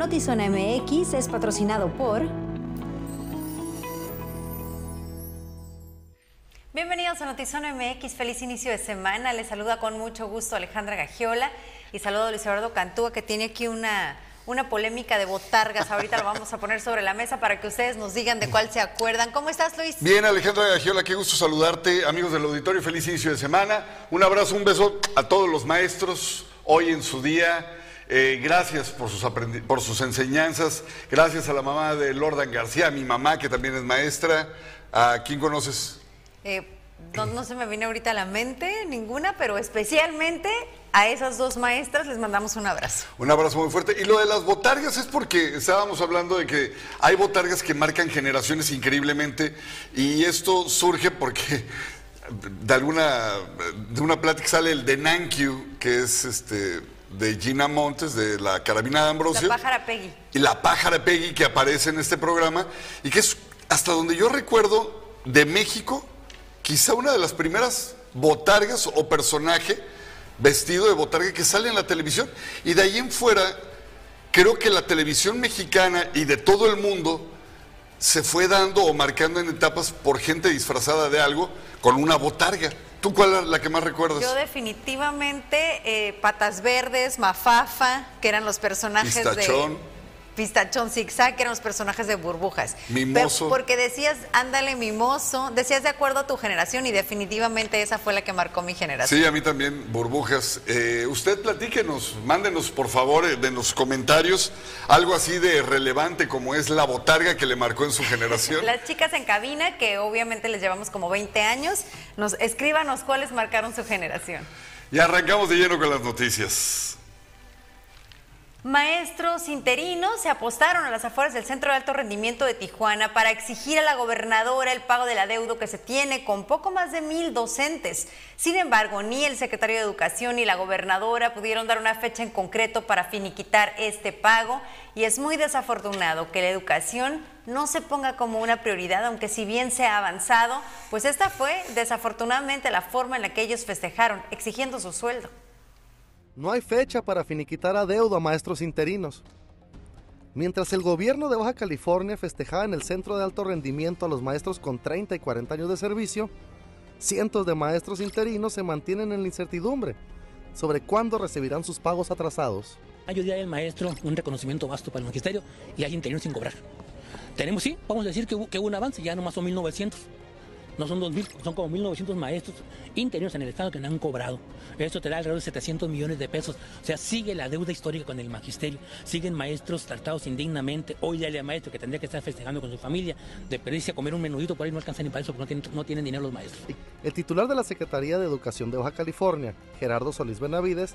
Notizona MX es patrocinado por... Bienvenidos a Notizona MX, feliz inicio de semana. Les saluda con mucho gusto Alejandra Gagiola y saludo a Luis Eduardo Cantúa que tiene aquí una una polémica de botargas. Ahorita lo vamos a poner sobre la mesa para que ustedes nos digan de cuál se acuerdan. ¿Cómo estás, Luis? Bien, Alejandra Gagiola, qué gusto saludarte, amigos del auditorio. Feliz inicio de semana. Un abrazo, un beso a todos los maestros hoy en su día. Eh, gracias por sus, por sus enseñanzas. Gracias a la mamá de Lordan García, a mi mamá, que también es maestra. ¿A quién conoces? Eh, no, no, se me viene ahorita a la mente ninguna, pero especialmente a esas dos maestras les mandamos un abrazo. Un abrazo muy fuerte. Y lo de las botargas es porque estábamos hablando de que hay botargas que marcan generaciones increíblemente y esto surge porque de alguna de una plática sale el de Nankyu, que es este de Gina Montes, de la Carabina de Ambrosio. La pájara Peggy. Y la pájara Peggy que aparece en este programa y que es, hasta donde yo recuerdo, de México, quizá una de las primeras botargas o personaje vestido de botarga que sale en la televisión. Y de ahí en fuera, creo que la televisión mexicana y de todo el mundo se fue dando o marcando en etapas por gente disfrazada de algo con una botarga. ¿Tú cuál es la que más recuerdas? Yo definitivamente eh, Patas Verdes, Mafafa, que eran los personajes Pistachón. de Pistachón Zigzag, que eran los personajes de burbujas. Mimoso. porque decías, ándale, mimoso, decías de acuerdo a tu generación y definitivamente esa fue la que marcó mi generación. Sí, a mí también, burbujas. Eh, usted platíquenos, mándenos por favor en eh, los comentarios algo así de relevante como es la botarga que le marcó en su generación. Las chicas en cabina, que obviamente les llevamos como 20 años, nos escríbanos cuáles marcaron su generación. Y arrancamos de lleno con las noticias. Maestros interinos se apostaron a las afueras del Centro de Alto Rendimiento de Tijuana para exigir a la gobernadora el pago del adeudo que se tiene con poco más de mil docentes. Sin embargo, ni el secretario de Educación ni la gobernadora pudieron dar una fecha en concreto para finiquitar este pago y es muy desafortunado que la educación no se ponga como una prioridad, aunque si bien se ha avanzado, pues esta fue desafortunadamente la forma en la que ellos festejaron, exigiendo su sueldo. No hay fecha para finiquitar adeudo a maestros interinos. Mientras el gobierno de Baja California festejaba en el centro de alto rendimiento a los maestros con 30 y 40 años de servicio, cientos de maestros interinos se mantienen en la incertidumbre sobre cuándo recibirán sus pagos atrasados. Día del maestro un reconocimiento vasto para el magisterio y hay interinos sin cobrar. Tenemos, sí, vamos a decir que hubo, que hubo un avance, ya nomás son 1900 no son 2.000, son como 1.900 maestros interiores en el Estado que no han cobrado. Esto te da alrededor de 700 millones de pesos. O sea, sigue la deuda histórica con el magisterio. Siguen maestros tratados indignamente. Hoy ya hay maestro que tendría que estar festejando con su familia, de perderse a comer un menudito, por ahí no alcanza ni para eso porque no tienen, no tienen dinero los maestros. El titular de la Secretaría de Educación de Baja California, Gerardo Solís Benavides,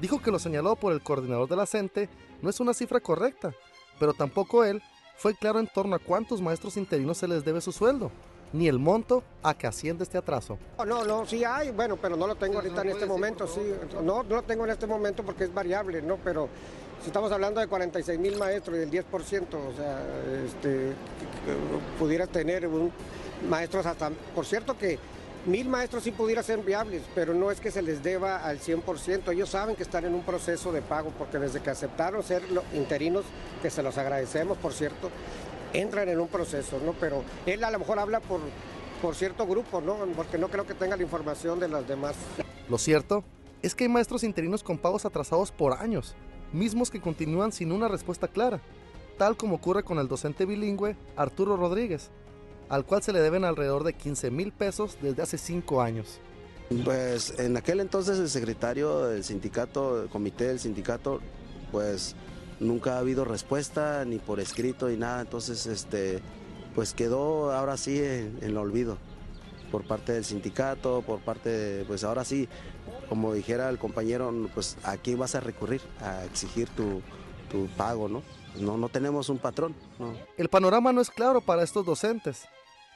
dijo que lo señalado por el coordinador de la CENTE no es una cifra correcta, pero tampoco él fue claro en torno a cuántos maestros interinos se les debe su sueldo ni el monto a que asciende este atraso. No, no, sí hay, bueno, pero no lo tengo ahorita en este momento, sí. No, no lo tengo en este momento porque es variable, ¿no? Pero si estamos hablando de 46 mil maestros y del 10%, o sea, este, pudiera tener un, maestros hasta, por cierto que mil maestros sí pudiera ser viables, pero no es que se les deba al 100%. Ellos saben que están en un proceso de pago porque desde que aceptaron ser interinos, que se los agradecemos, por cierto, entran en un proceso, ¿no? Pero él a lo mejor habla por, por cierto grupo, ¿no? Porque no creo que tenga la información de las demás. Lo cierto es que hay maestros interinos con pagos atrasados por años, mismos que continúan sin una respuesta clara, tal como ocurre con el docente bilingüe Arturo Rodríguez, al cual se le deben alrededor de 15 mil pesos desde hace cinco años. Pues en aquel entonces el secretario del sindicato, el comité del sindicato, pues nunca ha habido respuesta ni por escrito ni nada, entonces este pues quedó ahora sí en, el olvido por parte del sindicato, por parte de, pues ahora sí, como dijera el compañero, pues a quién vas a recurrir a exigir tu, pago, ¿no? No, no tenemos un patrón. El panorama no es claro para estos docentes,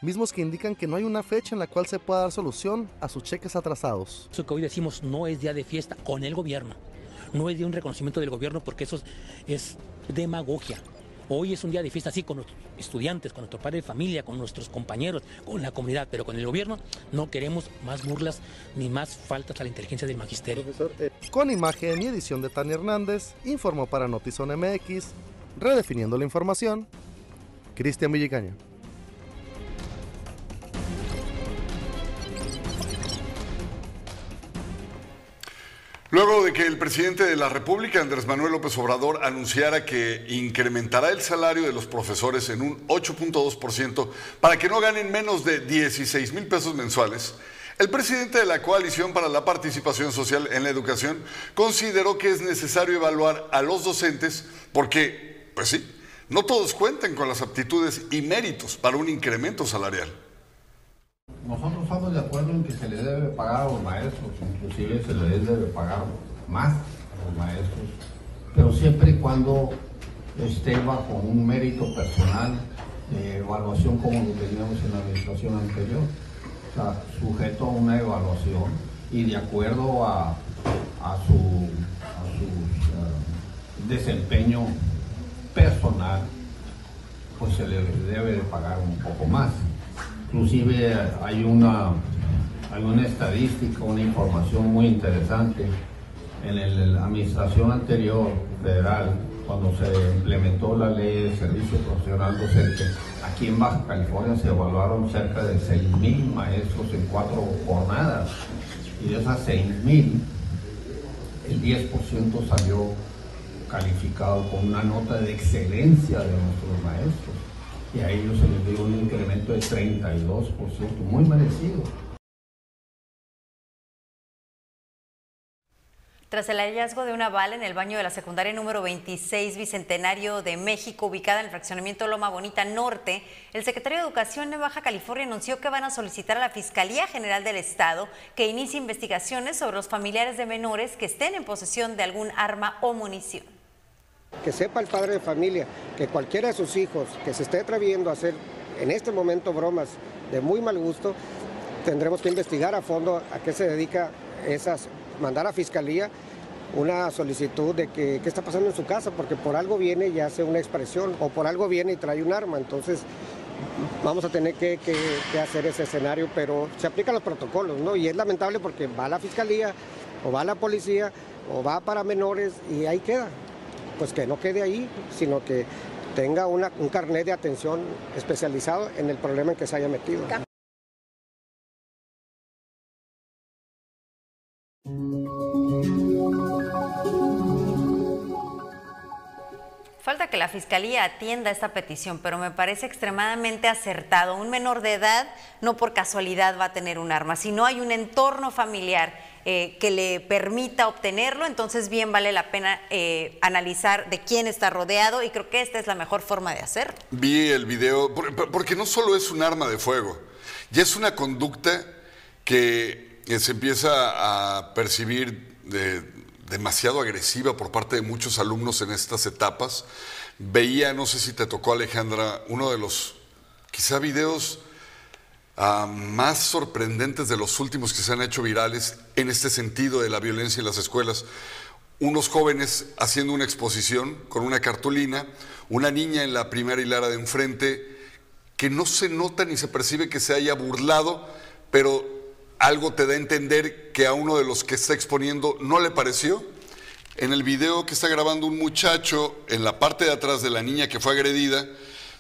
mismos que indican que no hay una fecha en la cual se pueda dar solución a sus cheques atrasados. Eso que hoy decimos no es día de fiesta con el gobierno no es de un reconocimiento del gobierno porque eso es, demagogia. Hoy es un día de fiesta así con nuestros estudiantes, con nuestro padre de familia, con nuestros compañeros, con la comunidad, pero con el gobierno no queremos más burlas ni más faltas a la inteligencia del magisterio. Eh, con imagen y edición de Tania Hernández, informó para Notizón MX, Redefiniendo la información, Cristian Villicaña. Luego de que el presidente de la República, Andrés Manuel López Obrador, anunciara que incrementará el salario de los profesores en un 8.2% para que no ganen menos de 16 mil pesos mensuales, el presidente de la Coalición para la Participación Social en la Educación consideró que es necesario evaluar a los docentes porque, pues sí, no todos cuentan con las aptitudes y méritos para un incremento salarial. Nosotros estamos de acuerdo en que se les debe pagar a los maestros, inclusive se les debe pagar más a los maestros, pero siempre y cuando esté bajo un mérito personal de evaluación como lo teníamos en la administración anterior, o sujeto a una evaluación y de acuerdo a, su, eh, desempeño personal, pues se le debe de pagar un poco más. Inclusive hay una, hay una estadística, una información muy interesante. En la administración anterior federal, cuando se implementó la ley de servicio profesional docente, aquí en Baja California se evaluaron cerca de 6.000 maestros en cuatro jornadas. Y de esas 6.000, el 10% salió calificado con una nota de excelencia de nuestros maestros y a ellos se les dio un incremento de 32%, muy merecido. Tras el hallazgo de una bala en el baño de la secundaria número 26 Bicentenario de México, ubicada en el fraccionamiento Loma Bonita Norte, el secretario de Educación de Baja California anunció que van a solicitar a la Fiscalía General del Estado que inicie investigaciones sobre los familiares de menores que estén en posesión de algún arma o munición. Que sepa el padre de familia que cualquiera de sus hijos que se esté atreviendo a hacer en este momento bromas de muy mal gusto, tendremos que investigar a fondo a qué se dedica esas, mandar a fiscalía una solicitud de que qué está pasando en su casa, porque por algo viene y hace una expresión, o por algo viene y trae un arma. Entonces, vamos a tener que, que, hacer ese escenario, pero se aplican los protocolos, ¿no? Y es lamentable porque va a la fiscalía, o va a la policía, o va para menores, y ahí queda pues que no quede ahí, sino que tenga un carnet de atención especializado en el problema en que se haya metido. Falta que la Fiscalía atienda esta petición, pero me parece extremadamente acertado. Un menor de edad no por casualidad va a tener un arma, si no hay un entorno familiar eh, que le permita obtenerlo, entonces bien vale la pena eh, analizar de quién está rodeado y creo que esta es la mejor forma de hacerlo. Vi el video, porque no solo es un arma de fuego, ya es una conducta que, se empieza a percibir demasiado agresiva por parte de muchos alumnos en estas etapas. Veía, no sé si te tocó Alejandra, uno de los quizá videos más sorprendentes de los últimos que se han hecho virales en este sentido de la violencia en las escuelas. Unos jóvenes haciendo una exposición con una cartulina, una niña en la primera hilera de enfrente, que no se nota ni se percibe que se haya burlado, pero algo te da a entender que a uno de los que está exponiendo no le pareció. En el video que está grabando un muchacho en la parte de atrás de la niña que fue agredida,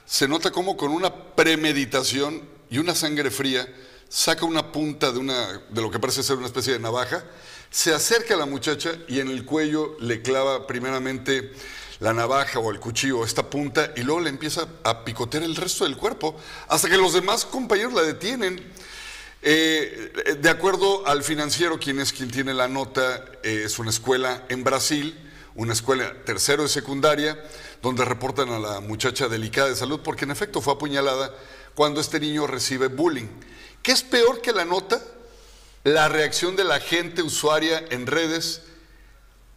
se nota como con una premeditación y una sangre fría saca una punta de, una, de lo que parece ser una especie de navaja, se acerca a la muchacha y en el cuello le clava primeramente la navaja o el cuchillo, esta punta, y luego le empieza a picotear el resto del cuerpo, hasta que los demás compañeros la detienen. Eh, de acuerdo al financiero, quien es quien tiene la nota, eh, es una escuela en Brasil, una escuela tercero de secundaria, donde reportan a la muchacha delicada de salud, porque en efecto fue apuñalada cuando este niño recibe bullying. ¿Qué es peor que la nota? La reacción de la gente usuaria en redes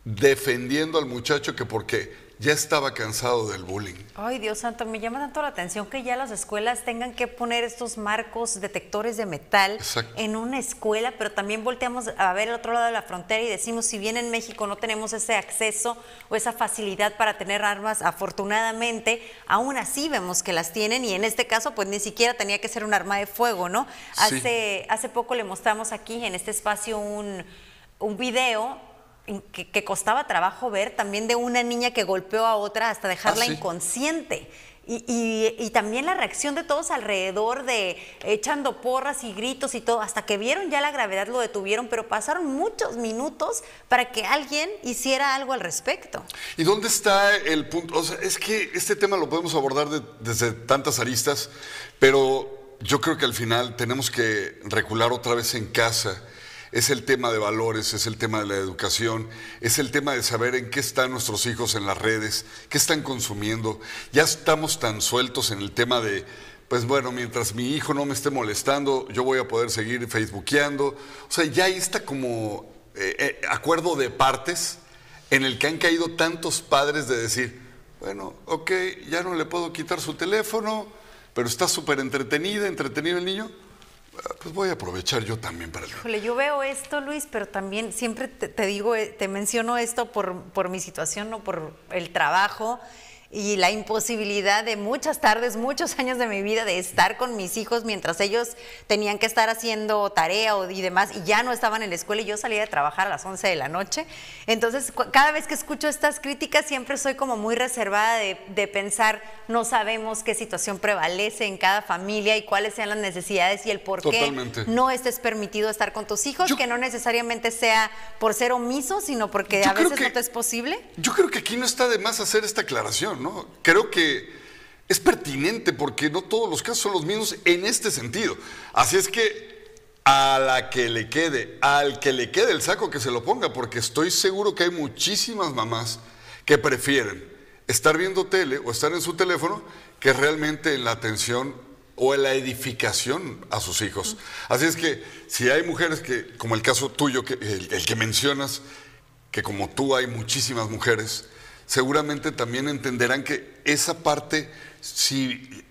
defendiendo al muchacho que porque ya estaba cansado del bullying. Ay, Dios santo, me llama tanto la atención que ya las escuelas tengan que poner estos marcos detectores de metal en una escuela, pero también volteamos a ver el otro lado de la frontera y decimos, si bien en México no tenemos ese acceso o esa facilidad para tener armas, afortunadamente, aún así vemos que las tienen y en este caso, pues ni siquiera tenía que ser un arma de fuego, ¿no? Hace, hace poco le mostramos aquí en este espacio un, un video que, que costaba trabajo ver, también de una niña que golpeó a otra hasta dejarla Ah, sí. inconsciente. Y, y- y también la reacción de todos alrededor, de echando porras y gritos y todo, hasta que vieron ya la gravedad lo detuvieron, pero pasaron muchos minutos para que alguien hiciera algo al respecto. ¿Y dónde está el punto? O sea, es que este tema lo podemos abordar de- desde tantas aristas, pero yo creo que al final tenemos que recular otra vez en casa. Es el tema de valores, es el tema de la educación, es el tema de saber en qué están nuestros hijos en las redes, qué están consumiendo. Ya estamos tan sueltos en el tema de, pues bueno, mientras mi hijo no me esté molestando, yo voy a poder seguir facebookeando. O sea, ya ahí está como eh, eh, acuerdo de partes en el que han caído tantos padres de decir, bueno, ok, ya no le puedo quitar su teléfono, pero está súper entretenida, entretenido el niño, pues voy a aprovechar yo también para. Híjole, yo veo esto, Luis, pero también siempre te, te digo, eh, te menciono esto por, por mi situación, no por el trabajo y la imposibilidad de muchas tardes, muchos años de mi vida de estar con mis hijos mientras ellos tenían que estar haciendo tarea y demás y ya no estaban en la escuela y yo salía de trabajar a las 11 de la noche. Entonces, cada vez que escucho estas críticas siempre soy como muy reservada de, de pensar, no sabemos qué situación prevalece en cada familia y cuáles sean las necesidades y el por qué Totalmente. no estés permitido estar con tus hijos, Yo- que no necesariamente sea por ser omiso, sino porque a veces que- no te es posible. Yo creo que aquí no está de más hacer esta aclaración, Creo que es pertinente porque no todos los casos son los mismos en este sentido. Así es que a la que le quede, al que le quede el saco que se lo ponga, porque estoy seguro que hay muchísimas mamás que prefieren estar viendo tele o estar en su teléfono que realmente en la atención o en la edificación a sus hijos. Así es que si hay mujeres que, como el caso tuyo, que, el que mencionas, que como tú hay muchísimas mujeres, seguramente también entenderán que esa parte, si,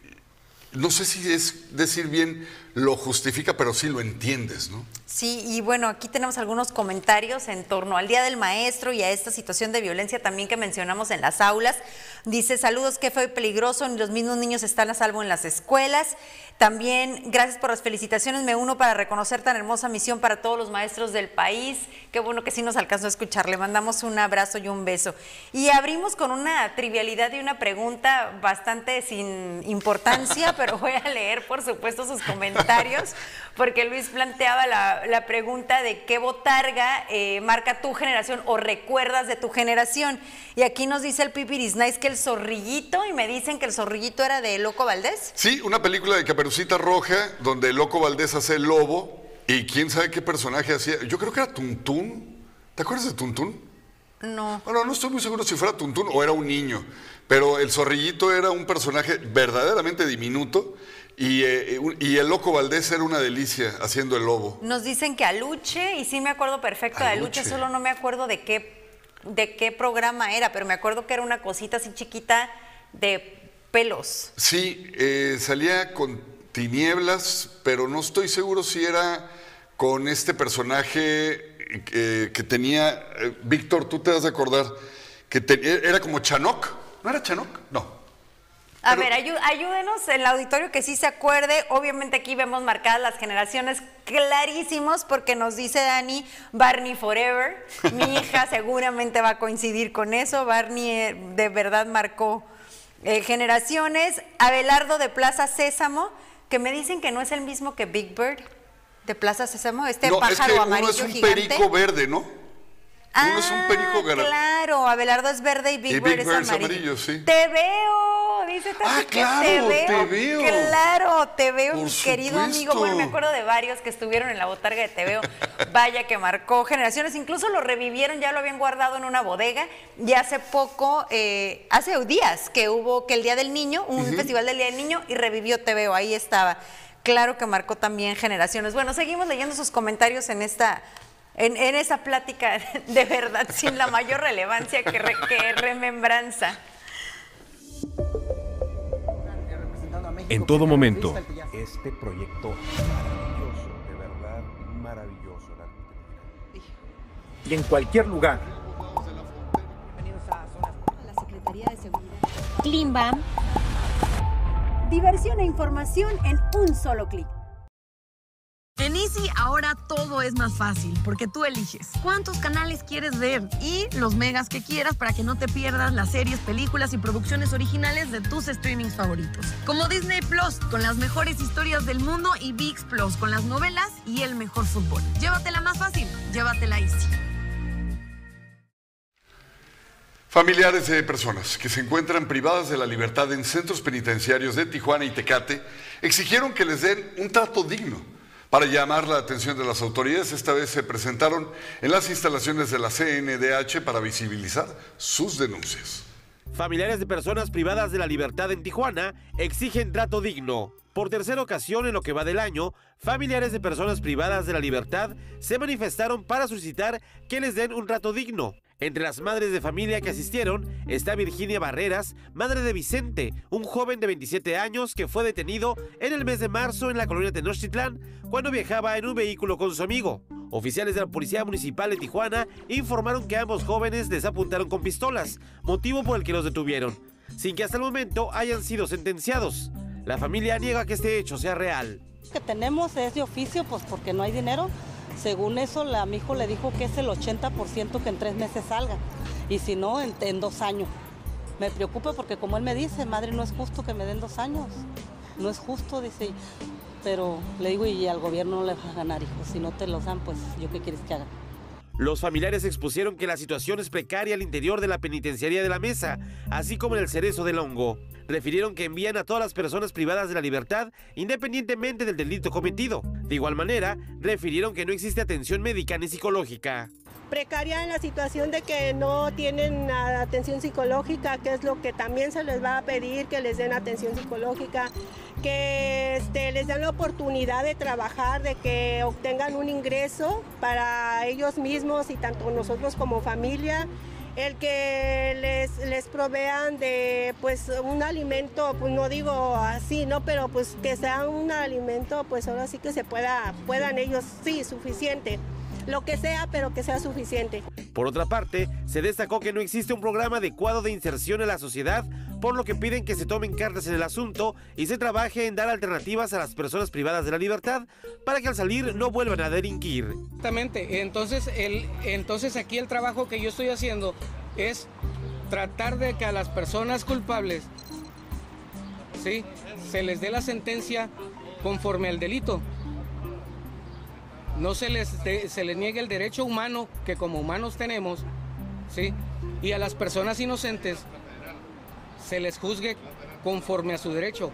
no sé si es decir bien, lo justifica, pero sí lo entiendes, ¿no? Sí, y bueno, aquí tenemos algunos comentarios en torno al Día del Maestro y a esta situación de violencia también que mencionamos en las aulas. Dice, saludos, que fue peligroso, los mismos niños están a salvo en las escuelas. También, gracias por las felicitaciones, me uno para reconocer tan hermosa misión para todos los maestros del país. Qué bueno que sí nos alcanzó a escuchar, le mandamos un abrazo y un beso. Y abrimos con una trivialidad y una pregunta bastante sin importancia, pero voy a leer, por supuesto, sus comentarios, porque Luis planteaba la, la pregunta de qué botarga eh, marca tu generación o recuerdas de tu generación. Y aquí nos dice el Pipiris Nice que el zorrillito, y me dicen que el zorrillito era de Loco Valdés. Sí, una película de Caperucita Roja, donde Loco Valdés hace el lobo, y quién sabe qué personaje hacía. Yo creo que era Tuntún. ¿Te acuerdas de Tuntún? No. Bueno, no estoy muy seguro si fuera Tuntún o era un niño, pero el zorrillito era un personaje verdaderamente diminuto y, eh, un- y el loco Valdés era una delicia haciendo el lobo. Nos dicen que Aluche, y sí me acuerdo perfecto de Aluche, solo no me acuerdo de qué, de qué programa era, pero me acuerdo que era una cosita así chiquita de pelos. Sí, eh, salía con tinieblas, pero no estoy seguro si era con este personaje eh, que tenía, eh, Víctor, tú te vas a acordar, que te- era como Chanok. ¿No era Chanok? No. A Pero- ver, ayú- ayúdenos el auditorio que sí se acuerde. Obviamente aquí vemos marcadas las generaciones clarísimos porque nos dice Dani, Barney Forever. Mi hija seguramente va a coincidir con eso. Barney eh, de verdad marcó eh, generaciones. Abelardo de Plaza Sésamo, que me dicen que no es el mismo que Big Bird de Plaza Sésamo, este no, es pájaro que amarillo uno es un gigante. perico verde, ¿no? uno es un perico Ah, gar- Claro, Abelardo es verde y Big, Y Bird, Big es Bird es amarillo. amarillo, sí. Te veo, dice Ah, que claro, te veo. te veo. Claro, te veo, Por mi querido supuesto. amigo. Bueno, me acuerdo de varios que estuvieron en la botarga de Te veo. Vaya que marcó generaciones. Incluso lo revivieron, ya lo habían guardado en una bodega. Y hace poco, eh, hace días que hubo que el Día del Niño, un festival del Día del Niño, y revivió Te veo. Ahí estaba. Claro que marcó también generaciones. Bueno, seguimos leyendo sus comentarios en esta en, en esa plática de verdad sin la mayor relevancia que, re- que remembranza. En todo momento. Este proyecto maravilloso, de verdad maravilloso. la- Y en cualquier lugar. La Secretaría de Seguridad. Klimbam. Diversión e información en un solo clic. En Easy ahora todo es más fácil porque tú eliges cuántos canales quieres ver y los megas que quieras para que no te pierdas las series, películas y producciones originales de tus streamings favoritos. Como Disney Plus con las mejores historias del mundo y VIX Plus con las novelas y el mejor fútbol. Llévatela más fácil, llévatela Easy. Familiares de personas que se encuentran privadas de la libertad en centros penitenciarios de Tijuana y Tecate exigieron que les den un trato digno para llamar la atención de las autoridades, esta vez se presentaron en las instalaciones de la CNDH para visibilizar sus denuncias. Familiares de personas privadas de la libertad en Tijuana exigen trato digno. Por tercera ocasión en lo que va del año, familiares de personas privadas de la libertad se manifestaron para solicitar que les den un trato digno. Entre las madres de familia que asistieron está Virginia Barreras, madre de Vicente, un joven de 27 años que fue detenido en el mes de marzo en la colonia Tenochtitlán cuando viajaba en un vehículo con su amigo. Oficiales de la Policía Municipal de Tijuana informaron que ambos jóvenes les apuntaron con pistolas, motivo por el que los detuvieron, sin que hasta el momento hayan sido sentenciados. La familia niega que este hecho sea real. Que tenemos es de oficio, pues porque no hay dinero según eso, la, mi hijo le dijo que es el 80% que en tres meses salga y si no, en, dos años. Me preocupa porque como él me dice, madre, no es justo que me den dos años. No es justo, dice. Pero le digo, y al gobierno no le vas a ganar, hijo. Si no te los dan, pues yo qué quieres que haga. Los familiares expusieron que la situación es precaria al interior de la penitenciaría de la mesa, así como en el cerezo del hongo. Refirieron que envían a todas las personas privadas de la libertad independientemente del delito cometido. De igual manera, refirieron que no existe atención médica ni psicológica precaria en la situación de que no tienen atención psicológica, que es lo que también se les va a pedir, que les den atención psicológica, que este, les den la oportunidad de trabajar, de que obtengan un ingreso para ellos mismos y tanto nosotros como familia el que les, les provean de pues un alimento, pues no digo así, ¿no? Pero pues que sea un alimento, pues ahora sí que se pueda, puedan ellos, sí, suficiente lo que sea, pero que sea suficiente. Por otra parte, se destacó que no existe un programa adecuado de inserción en la sociedad, por lo que piden que se tomen cartas en el asunto y se trabaje en dar alternativas a las personas privadas de la libertad para que al salir no vuelvan a delinquir. Exactamente, entonces, el, entonces aquí el trabajo que yo estoy haciendo es tratar de que a las personas culpables ¿sí? se les dé la sentencia conforme al delito no se les, se les niegue el derecho humano que como humanos tenemos, ¿sí? Y a las personas inocentes se les juzgue conforme a su derecho.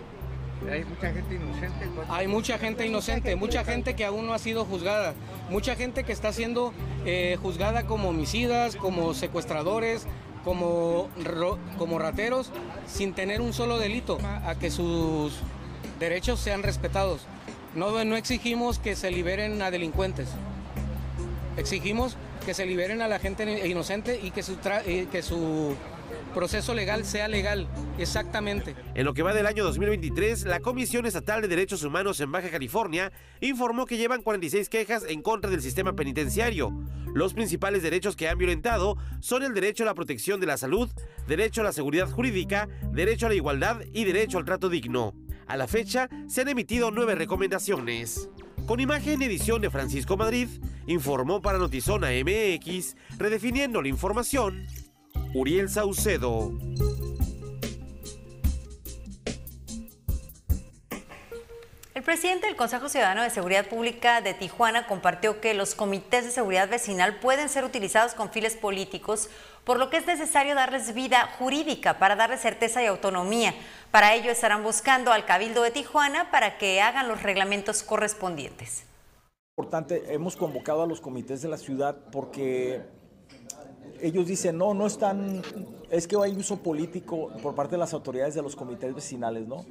Hay mucha gente inocente. Hay mucha gente inocente, mucha gente que aún no ha sido juzgada, mucha gente que está siendo eh, juzgada como homicidas, como secuestradores, como, como rateros, sin tener un solo delito, a que sus derechos sean respetados. No, exigimos que se liberen a delincuentes. Exigimos que se liberen a la gente inocente y que su, que su proceso legal sea legal, exactamente. En lo que va del año 2023, la Comisión Estatal de Derechos Humanos en Baja California informó que llevan 46 quejas en contra del sistema penitenciario. Los principales derechos que han violentado son el derecho a la protección de la salud, derecho a la seguridad jurídica, derecho a la igualdad y derecho al trato digno. A la fecha se han emitido nueve recomendaciones. Con imagen edición de Francisco Madrid, informó para Notizona MX, redefiniendo la información, Uriel Saucedo. El presidente del Consejo Ciudadano de Seguridad Pública de Tijuana compartió que los comités de seguridad vecinal pueden ser utilizados con fines políticos, por lo que es necesario darles vida jurídica para darles certeza y autonomía. Para ello estarán buscando al Cabildo de Tijuana para que hagan los reglamentos correspondientes. Importante, hemos convocado a los comités de la ciudad porque ellos dicen, no, no están, es que hay uso político por parte de las autoridades de los comités vecinales, ¿no?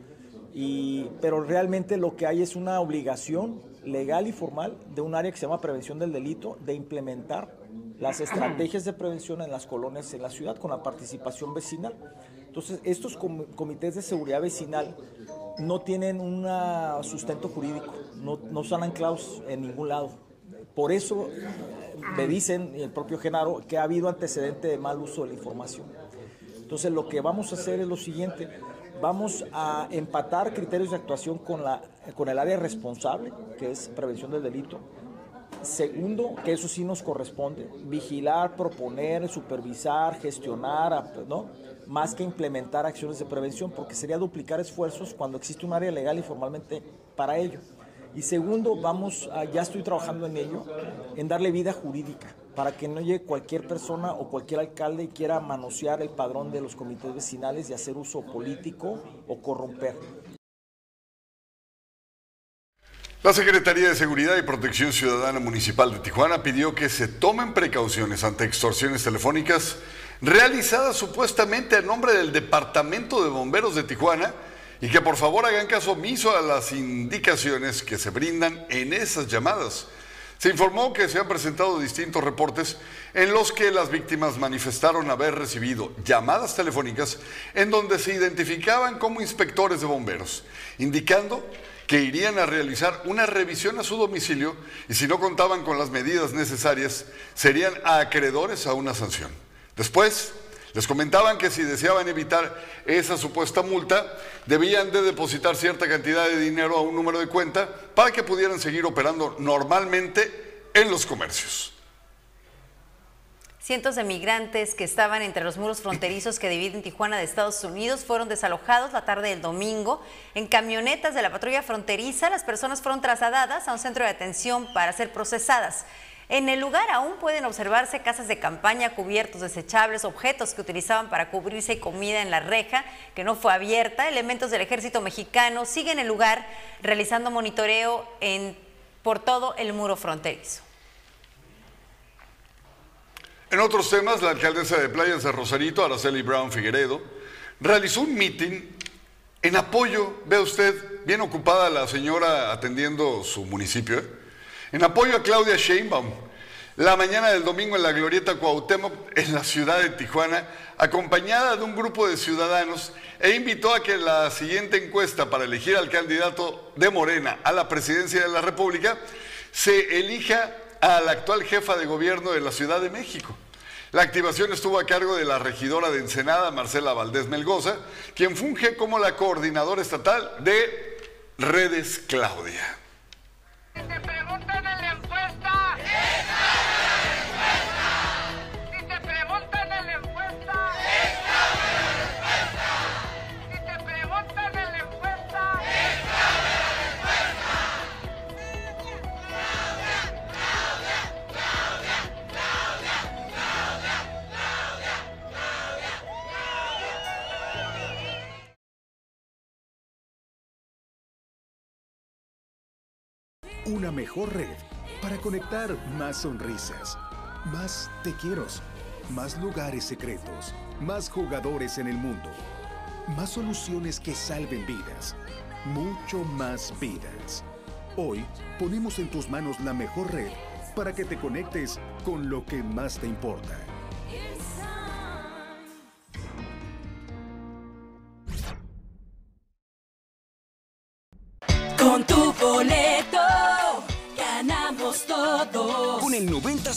Y, pero realmente lo que hay es una obligación legal y formal de un área que se llama prevención del delito de implementar las estrategias de prevención en las colonias en la ciudad con la participación vecinal. Entonces, estos comités de seguridad vecinal no tienen un sustento jurídico, no, no están anclados en ningún lado. Por eso me dicen, el propio Genaro, que ha habido antecedente de mal uso de la información. Entonces, lo que vamos a hacer es lo siguiente, Vamos a empatar criterios de actuación con, la, con el área responsable, que es prevención del delito. Segundo, que eso sí nos corresponde, vigilar, proponer, supervisar, gestionar, ¿no? más que implementar acciones de prevención, porque sería duplicar esfuerzos cuando existe un área legal y formalmente para ello. Y segundo, vamos, ya estoy trabajando en ello, en darle vida jurídica para que no llegue cualquier persona o cualquier alcalde y quiera manosear el padrón de los comités vecinales y hacer uso político o corromper. La Secretaría de Seguridad y Protección Ciudadana Municipal de Tijuana pidió que se tomen precauciones ante extorsiones telefónicas realizadas supuestamente a nombre del Departamento de Bomberos de Tijuana y que por favor hagan caso omiso a las indicaciones que se brindan en esas llamadas. Se informó que se han presentado distintos reportes en los que las víctimas manifestaron haber recibido llamadas telefónicas en donde se identificaban como inspectores de bomberos, indicando que irían a realizar una revisión a su domicilio y si no contaban con las medidas necesarias, serían acreedores a una sanción. Después, les comentaban que si deseaban evitar esa supuesta multa, debían de depositar cierta cantidad de dinero a un número de cuenta para que pudieran seguir operando normalmente en los comercios. Cientos de migrantes que estaban entre los muros fronterizos que dividen Tijuana de Estados Unidos fueron desalojados la tarde del domingo. En camionetas de la patrulla fronteriza, las personas fueron trasladadas a un centro de atención para ser procesadas. En el lugar aún pueden observarse casas de campaña, cubiertos desechables, objetos que utilizaban para cubrirse y comida en la reja, que no fue abierta. Elementos del ejército mexicano siguen el lugar realizando monitoreo en, por todo el muro fronterizo. En otros temas, la alcaldesa de Playas de Rosarito, Araceli Brown Figueredo, realizó un meeting en apoyo, vea usted, bien ocupada la señora atendiendo su municipio, ¿eh? En apoyo a Claudia Sheinbaum, la mañana del domingo en la Glorieta Cuauhtémoc, en la ciudad de Tijuana, acompañada de un grupo de ciudadanos, e invitó a que la siguiente encuesta para elegir al candidato de Morena a la presidencia de la República se elija a la actual jefa de gobierno de la Ciudad de México. La activación estuvo a cargo de la regidora de Ensenada, Marcela Valdés Melgoza, quien funge como la coordinadora estatal de Redes Claudia. Una mejor red para conectar más sonrisas, más te quiero, más lugares secretos, más jugadores en el mundo, más soluciones que salven vidas, mucho más vidas. Hoy ponemos en tus manos la mejor red para que te conectes con lo que más te importa.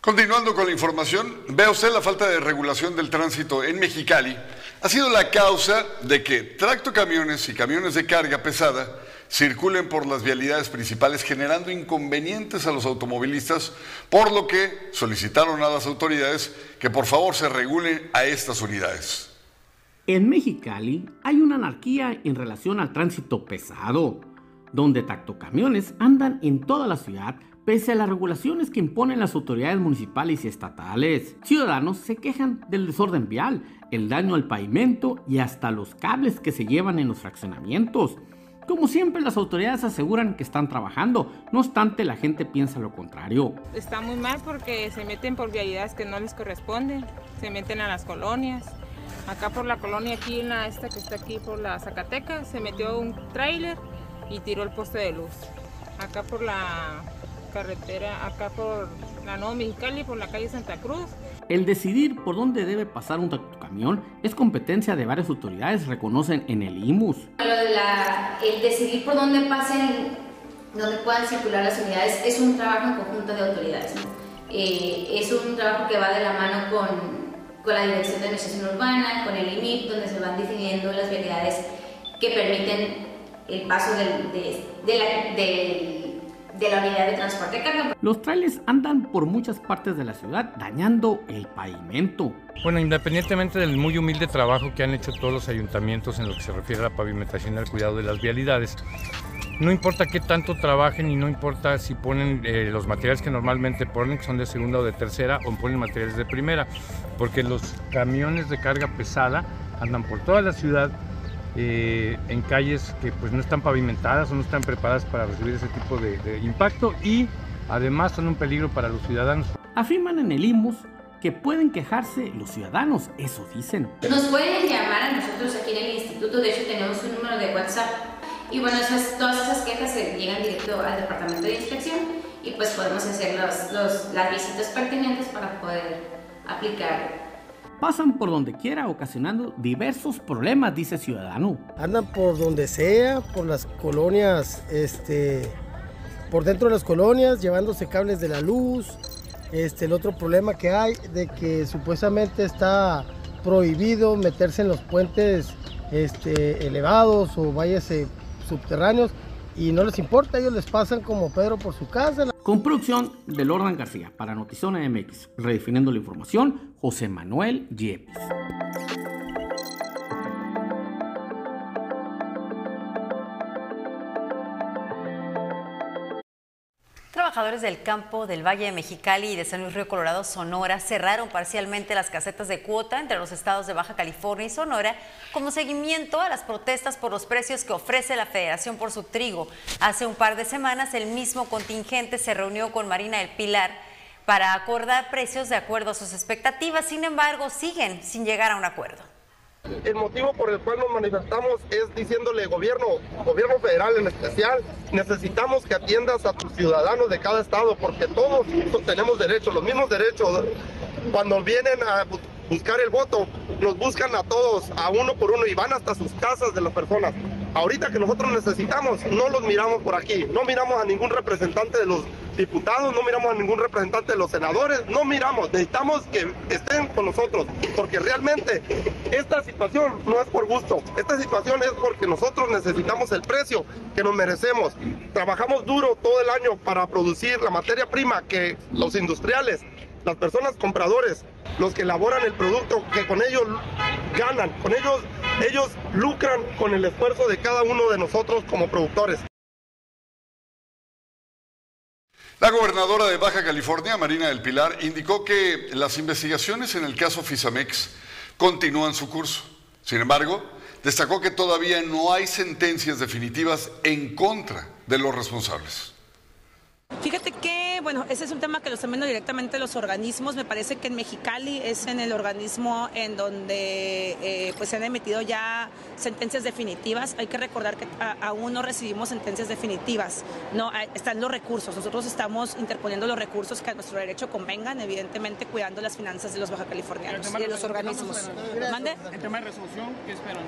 Continuando con la información, vea usted la falta de regulación del tránsito en Mexicali. Ha sido la causa de que tractocamiones y camiones de carga pesada circulen por las vialidades principales generando inconvenientes a los automovilistas, por lo que solicitaron a las autoridades que por favor se regulen a estas unidades. En Mexicali hay una anarquía en relación al tránsito pesado, donde tractocamiones andan en toda la ciudad pese a las regulaciones que imponen las autoridades municipales y estatales. Ciudadanos se quejan del desorden vial, el daño al pavimento y hasta los cables que se llevan en los fraccionamientos. Como siempre, las autoridades aseguran que están trabajando, no obstante la gente piensa lo contrario. Está muy mal porque se meten por vialidades que no les corresponden, se meten a las colonias. Acá por la colonia, aquí en la esta que está aquí por la Zacatecas, se metió un tráiler y tiró el poste de luz. acá por la carretera, acá por la Nueva Mexicali, por la calle Santa Cruz. El decidir por dónde debe pasar un camión es competencia de varias autoridades, reconocen en el IMUS. Lo de la- el decidir por dónde pasen, dónde puedan circular las unidades, es un trabajo en conjunto de autoridades. ¿no? Eh, es un trabajo que va de la mano con, con la Dirección de Administración Urbana, con el INIP, donde se van definiendo las vialidades que permiten el paso del- de, de la, del- de la unidad de transporte de carga. Los trailers andan por muchas partes de la ciudad dañando el pavimento. Bueno, independientemente del muy humilde trabajo que han hecho todos los ayuntamientos en lo que se refiere a la pavimentación y al cuidado de las vialidades, no importa qué tanto trabajen y no importa si ponen eh, los materiales que normalmente ponen, que son de segunda o de tercera, o ponen materiales de primera, porque los camiones de carga pesada andan por toda la ciudad eh, en calles que pues no están pavimentadas o no están preparadas para recibir ese tipo de, de impacto y además son un peligro para los ciudadanos. Afirman en el IMUS que pueden quejarse los ciudadanos, eso dicen. Nos pueden llamar a nosotros aquí en el instituto, de hecho tenemos un número de WhatsApp y bueno, esas- todas esas quejas se llegan directo al departamento de inspección y pues podemos hacer los- los- las visitas pertinentes para poder aplicar. Pasan por donde quiera ocasionando diversos problemas, dice Ciudadano. Andan por donde sea, por las colonias, este, por dentro de las colonias, llevándose cables de la luz. Este, el otro problema que hay de que supuestamente está prohibido meterse en los puentes este, elevados o valles eh, subterráneos y no les importa, ellos les pasan como Pedro por su casa. Con producción de Lordan García para Notizona MX, redefiniendo la información, José Manuel Yepes. Trabajadores del campo del Valle de Mexicali y de San Luis Río Colorado, Sonora, cerraron parcialmente las casetas de cuota entre los estados de Baja California y Sonora como seguimiento a las protestas por los precios que ofrece la Federación por su trigo. Hace un par de semanas el mismo contingente se reunió con Marina del Pilar para acordar precios de acuerdo a sus expectativas, sin embargo siguen sin llegar a un acuerdo. El motivo por el cual nos manifestamos es diciéndole gobierno, gobierno federal en especial, necesitamos que atiendas a tus ciudadanos de cada estado porque todos tenemos derechos, los mismos derechos. Cuando vienen a bu- buscar el voto, nos buscan a todos, a uno por uno y van hasta sus casas de las personas. Ahorita que nosotros necesitamos, no los miramos por aquí, no miramos a ningún representante de los diputados, no miramos a ningún representante de los senadores, no miramos, necesitamos que estén con nosotros, porque realmente esta situación no es por gusto, esta situación es porque nosotros necesitamos el precio que nos merecemos. Trabajamos duro todo el año para producir la materia prima que los industriales, las personas compradores, los que elaboran el producto, que con ellos ganan, con ellos ellos lucran con el esfuerzo de cada uno de nosotros como productores. La gobernadora de Baja California, Marina del Pilar, indicó que las investigaciones en el caso Fisamex continúan su curso. Sin embargo, destacó que todavía no hay sentencias definitivas en contra de los responsables. Fíjate que, bueno, ese es un tema que lo están viendo directamente los organismos. Me parece que en Mexicali es en el organismo en donde eh, pues se han emitido ya sentencias definitivas. Hay que recordar que a- aún no recibimos sentencias definitivas. No, Hay- están los recursos. Nosotros estamos interponiendo los recursos que a nuestro derecho convengan, evidentemente cuidando las finanzas de los baja californianos y de los organismos. ¿Mande? En tema de resolución, ¿qué esperan?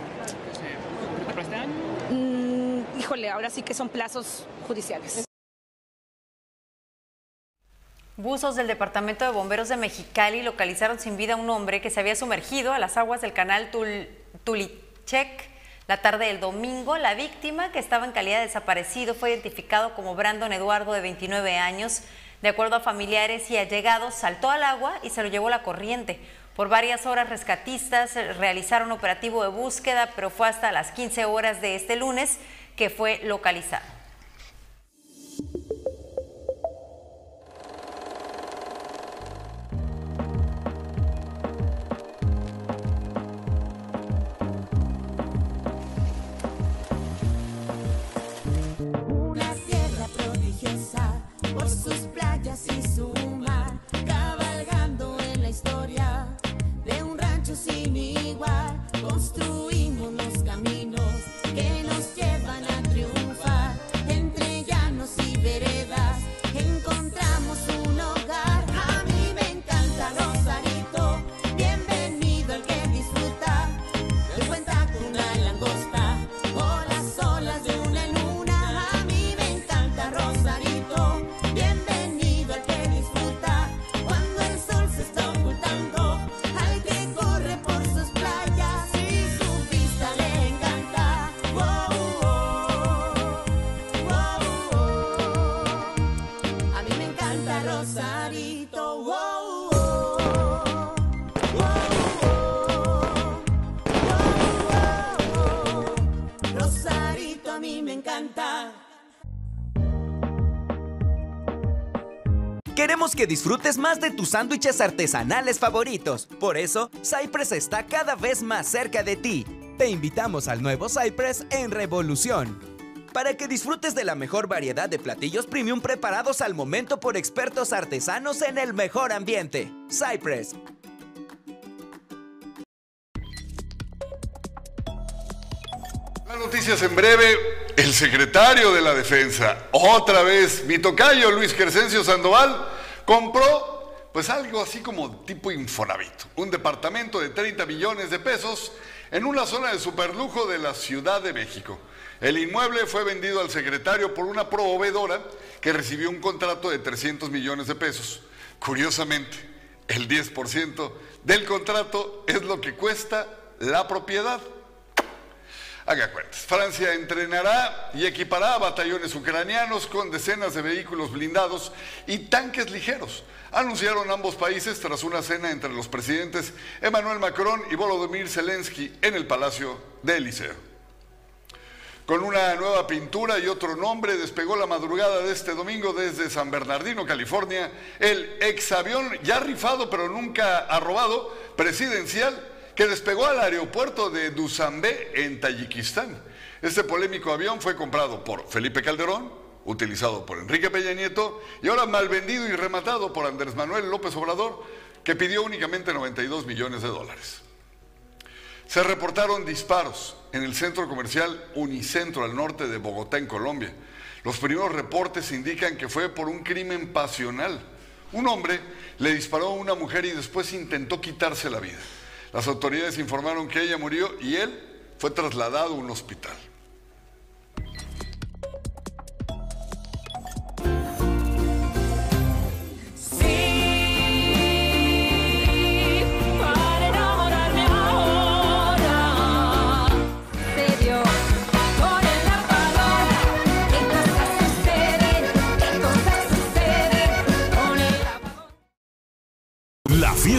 ¿Que se para este año? Mm, híjole, ahora sí que son plazos judiciales. Buzos del Departamento de Bomberos de Mexicali localizaron sin vida a un hombre que se había sumergido a las aguas del canal Tul- Tulichek la tarde del domingo. La víctima, que estaba en calidad de desaparecido, fue identificado como Brandon Eduardo, de 29 años. De acuerdo a familiares y allegados, saltó al agua y se lo llevó la corriente. Por varias horas, rescatistas realizaron operativo de búsqueda, pero fue hasta las 15 horas de este lunes que fue localizado. Que disfrutes más de tus sándwiches artesanales favoritos. Por eso, Cypress está cada vez más cerca de ti. Te invitamos al nuevo Cypress en Revolución. Para que disfrutes de la mejor variedad de platillos premium preparados al momento por expertos artesanos en el mejor ambiente. Cypress. Las noticias en breve. El secretario de la Defensa, otra vez, mi tocayo Luis Crescencio Sandoval, compró pues algo así como tipo Infonavit, un departamento de 30 millones de pesos en una zona de superlujo de la Ciudad de México. El inmueble fue vendido al secretario por una proveedora que recibió un contrato de 300 millones de pesos. Curiosamente, el 10% del contrato es lo que cuesta la propiedad. Haga cuentas. Francia entrenará y equipará a batallones ucranianos con decenas de vehículos blindados y tanques ligeros. Anunciaron ambos países tras una cena entre los presidentes Emmanuel Macron y Volodymyr Zelensky en el Palacio de Eliseo. Con una nueva pintura y otro nombre, despegó la madrugada de este domingo desde San Bernardino, California, el exavión ya rifado pero nunca arrobado presidencial que despegó al aeropuerto de Dushanbe en Tayikistán. Este polémico avión fue comprado por Felipe Calderón, utilizado por Enrique Peña Nieto y ahora mal vendido y rematado por Andrés Manuel López Obrador, que pidió únicamente 92 millones de dólares. Se reportaron disparos en el centro comercial Unicentro al norte de Bogotá, en Colombia. Los primeros reportes indican que fue por un crimen pasional. Un hombre le disparó a una mujer y después intentó quitarse la vida. Las autoridades informaron que ella murió y él fue trasladado a un hospital.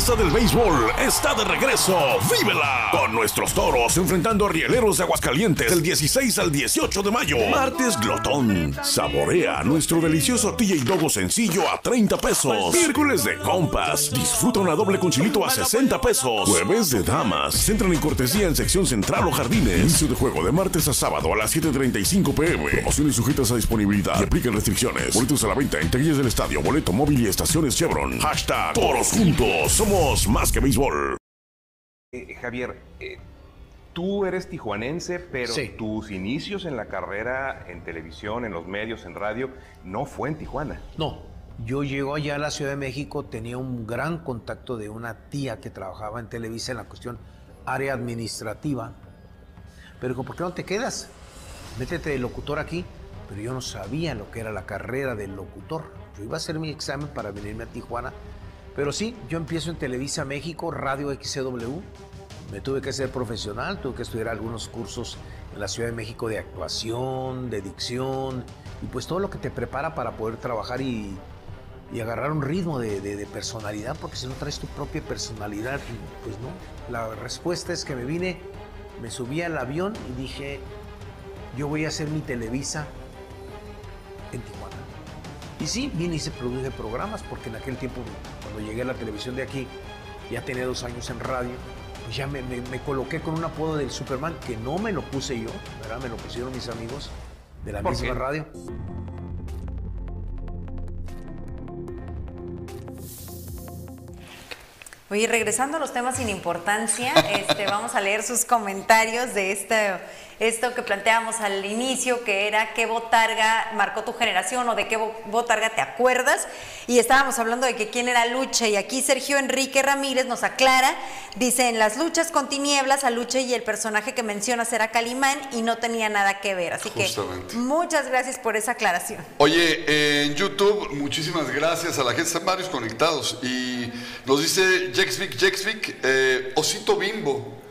Del béisbol está de regreso. ¡Vívela! Con nuestros toros enfrentando a Rieleros de Aguascalientes del 16 al 18 de mayo. Martes Glotón. Saborea nuestro delicioso TJ Dogo sencillo a 30 pesos. Miércoles de compas. Disfruta una doble con chilito a 60 pesos. Jueves de damas. Entran en cortesía en sección central o jardines. Inicio de juego de martes a sábado a las 7.35 pm. Promociones sujetas a disponibilidad y aplican restricciones. Boletos a la venta en taquillas del estadio, boleto móvil y estaciones Chevron. Hashtag Toros Juntos. Somos más que béisbol. Eh, Javier, eh, tú eres tijuanense, pero tus inicios en la carrera en televisión, en los medios, en radio, no fue en Tijuana. No, yo llego allá a la Ciudad de México, tenía un gran contacto de una tía que trabajaba en Televisa en la cuestión área administrativa. Pero dijo, ¿por qué no te quedas? Métete de locutor aquí. Pero yo no sabía lo que era la carrera del locutor. Yo iba a hacer mi examen para venirme a Tijuana. Pero sí, yo empiezo en Televisa México, Radio XCW. Me tuve que ser profesional, tuve que estudiar algunos cursos en la Ciudad de México de actuación, de dicción y pues todo lo que te prepara para poder trabajar y, y agarrar un ritmo de, personalidad, porque si no traes tu propia personalidad, pues no. La respuesta es que me vine, me subí al avión y dije, yo voy a hacer mi Televisa en Tijuana. Y sí, vine y se produje programas, porque en aquel tiempo, cuando llegué a la televisión de aquí, ya tenía dos años en radio, pues ya me, me- me coloqué con un apodo del Superman, que no me lo puse yo, ¿verdad? Me lo pusieron mis amigos de la ¿Por misma qué? radio. Oye, regresando a los temas sin importancia, este, vamos a leer sus comentarios de este, esto que planteábamos al inicio, que era qué botarga marcó tu generación o de qué bo- botarga te acuerdas. Y estábamos hablando de que quién era Luche. Y aquí Sergio Enrique Ramírez nos aclara, dice, en las luchas con tinieblas, a Luche y el personaje que mencionas era Calimán y no tenía nada que ver. Así Justamente. que muchas gracias por esa aclaración. Oye, en YouTube, muchísimas gracias a la gente, están varios conectados. Y nos dice Jexvic, Jexvic, eh, Osito Bimbo.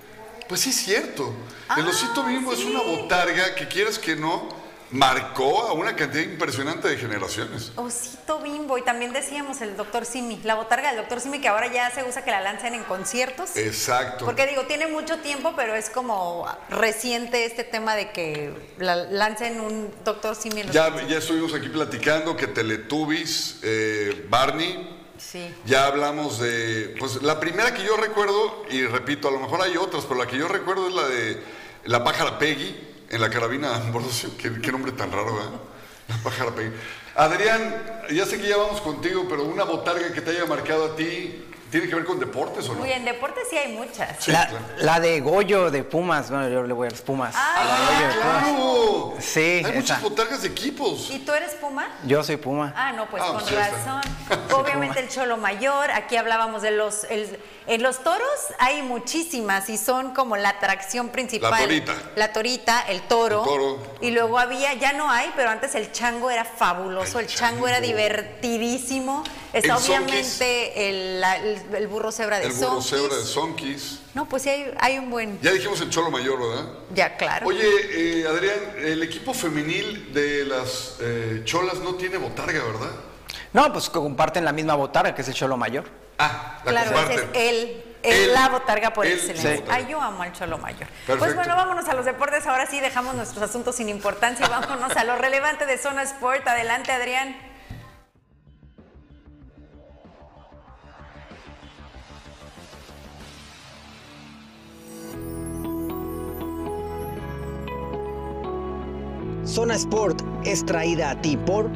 Pues sí, es cierto. El Osito Bimbo es una botarga que quieras que no, marcó a una cantidad impresionante de generaciones. Osito Bimbo, y también decíamos el doctor Simi, la botarga del doctor Simi que ahora ya se usa que la lancen en conciertos. Exacto. Porque digo, tiene mucho tiempo, pero es como reciente este tema de que la lancen un doctor Simi en los Ya, conciertos. ya estuvimos aquí platicando que Teletubbies, eh, Barney, Ya hablamos de, pues la primera que yo recuerdo, y repito, a lo mejor hay otras, pero la que yo recuerdo es la de la pájara Peggy en la carabina Ambrosio. Qué, qué nombre tan raro, ¿verdad? La pájara Peggy. Adrián, ya sé que ya vamos contigo, pero una botarga que te haya marcado a ti, ¿tiene que ver con deportes o no? Muy en deportes sí hay muchas. la, la de Goyo de Pumas, bueno, yo le voy a los Pumas. Ay, La de Goyo de Pumas. ¡Claro! Sí, Hay esa. muchas botargas de equipos. ¿Y tú eres Puma? Yo soy Puma. Ah, no, pues Ah, con sí, está. razón. Obviamente el cholo mayor, aquí hablábamos de los... el- en los toros hay muchísimas y son como la atracción principal. La torita. La torita, el toro. El toro. Y luego había, ya no hay, pero antes el chango era fabuloso, el, chango. era divertidísimo. Está El obviamente el, la- el- el burro cebra de El burro cebra de Sonkis. No, pues sí hay, hay un buen... Ya dijimos el Cholo Mayor, ¿verdad? Ya, claro. Oye, eh, Adrián, el equipo femenil de las eh, Cholas no tiene botarga, ¿verdad? No, pues comparten la misma botarga, que es el Cholo Mayor. Ah, la Claro, es comparten. él, es Él, la botarga por él, excelencia. sí. Ay, yo amo al cholo mayor. Perfecto. Pues bueno, vámonos a los deportes. Ahora sí dejamos nuestros asuntos sin importancia y vámonos a lo relevante de Zona Sport. Adelante, Adrián. Zona Sport es traída a ti por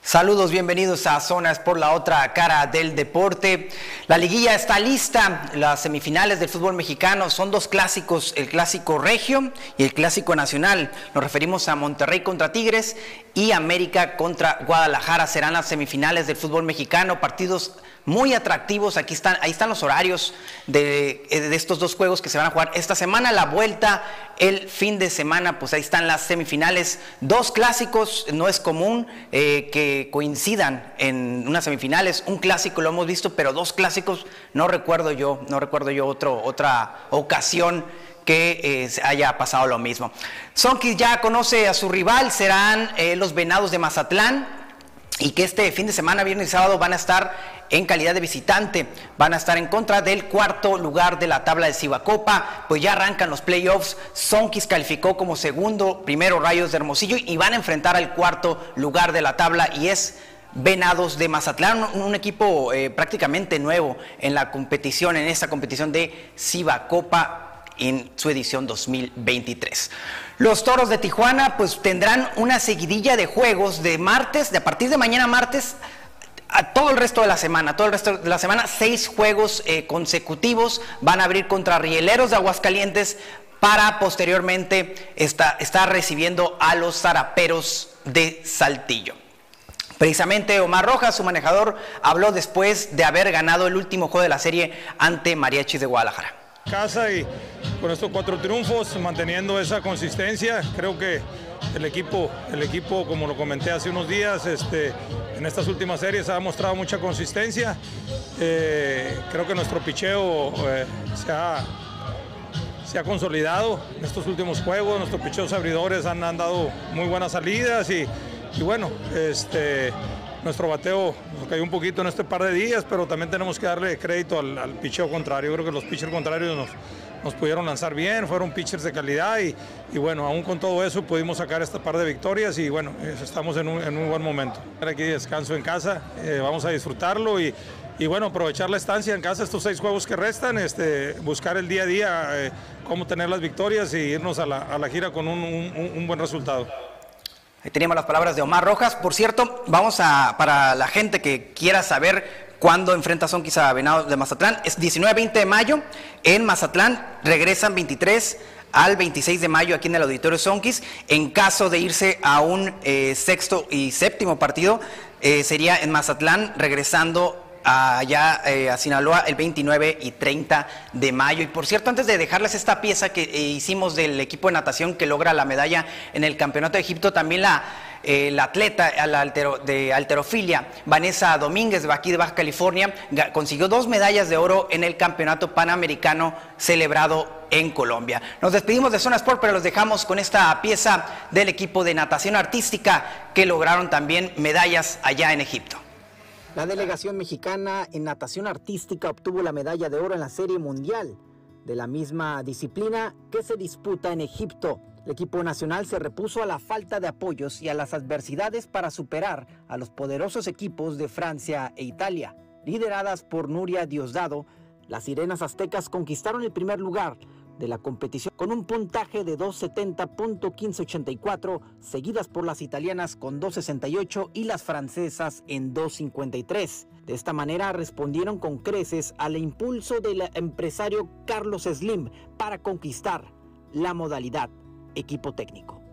Saludos, bienvenidos a Zonas por la otra cara del deporte. La liguilla está lista. Las semifinales del fútbol mexicano son dos clásicos, el clásico regio y el clásico nacional. Nos referimos a Monterrey contra Tigres y América contra Guadalajara. Serán las semifinales del fútbol mexicano, partidos muy atractivos. Aquí están, ahí están los horarios de, eh, de estos dos juegos que se van a jugar esta semana. La vuelta el fin de semana, pues ahí están las semifinales. Dos clásicos, no es común eh, que coincidan en unas semifinales. Un clásico lo hemos visto, pero dos clásicos no recuerdo yo, no recuerdo yo otra ocasión que eh, haya pasado lo mismo. Sonkis ya conoce a su rival, serán los Venados de Mazatlán y que este fin de semana, viernes y sábado, van a estar en calidad de visitante, van a estar en contra del cuarto lugar de la tabla de Cibacopa, pues ya arrancan los playoffs, Sonkis calificó como segundo, primero Rayos de Hermosillo y van a enfrentar al cuarto lugar de la tabla y es Venados de Mazatlán, un, equipo eh, prácticamente nuevo en la competición, en esta competición de Cibacopa en su edición 2023. Los Toros de Tijuana pues tendrán una seguidilla de juegos de martes, de a partir de mañana martes todo el resto de la semana, todo el resto de la semana, seis juegos eh, consecutivos van a abrir contra Rieleros de Aguascalientes para posteriormente esta- estar recibiendo a los zaraperos de Saltillo. Precisamente Omar Rojas, su manejador, habló después de haber ganado el último juego de la serie ante Mariachis de Guadalajara. Casa y con estos cuatro triunfos, manteniendo esa consistencia, creo que el equipo, el equipo como lo comenté hace unos días, este, en estas últimas series ha mostrado mucha consistencia. Eh, creo que nuestro picheo eh, se, ha, se ha consolidado en estos últimos juegos, nuestros picheos abridores han, han dado muy buenas salidas y, y bueno, este, nuestro bateo nos cayó un poquito en este par de días, pero también tenemos que darle crédito al, al picheo contrario. Creo que los pitchers contrarios nos, nos pudieron lanzar bien, fueron pitchers de calidad y, y bueno, aún con todo eso pudimos sacar esta par de victorias y bueno, estamos en un, en un buen momento. Aquí descanso en casa, eh, vamos a disfrutarlo y, y bueno, aprovechar la estancia en casa, estos seis juegos que restan, este, buscar el día a día, eh, cómo tener las victorias y irnos a la, a la gira con un- un buen resultado. Ahí teníamos las palabras de Omar Rojas. Por cierto, vamos a, para la gente que quiera saber cuándo enfrenta Sonkis a Venado de Mazatlán, es 19-20 de mayo en Mazatlán, regresan 23 al 26 de mayo aquí en el Auditorio Sonkis. En caso de irse a un eh, sexto y séptimo partido, eh, sería en Mazatlán, regresando allá eh, a Sinaloa el 29 y 30 de mayo. Y por cierto, antes de dejarles esta pieza que eh, hicimos del equipo de natación que logra la medalla en el Campeonato de Egipto, también la el atleta de alterofilia, Vanessa Domínguez, de aquí de Baja California, consiguió dos medallas de oro en el Campeonato Panamericano celebrado en Colombia. Nos despedimos de Zona Sport, pero los dejamos con esta pieza del equipo de natación artística que lograron también medallas allá en Egipto. La delegación mexicana en natación artística obtuvo la medalla de oro en la Serie Mundial de la misma disciplina que se disputa en Egipto. El equipo nacional se repuso a la falta de apoyos y a las adversidades para superar a los poderosos equipos de Francia e Italia. Lideradas por Nuria Diosdado, las sirenas aztecas conquistaron el primer lugar de la competición con un puntaje de 270.1584, seguidas por las italianas con 268 y las francesas en 253. De esta manera respondieron con creces al impulso del empresario Carlos Slim para conquistar la modalidad equipo técnico.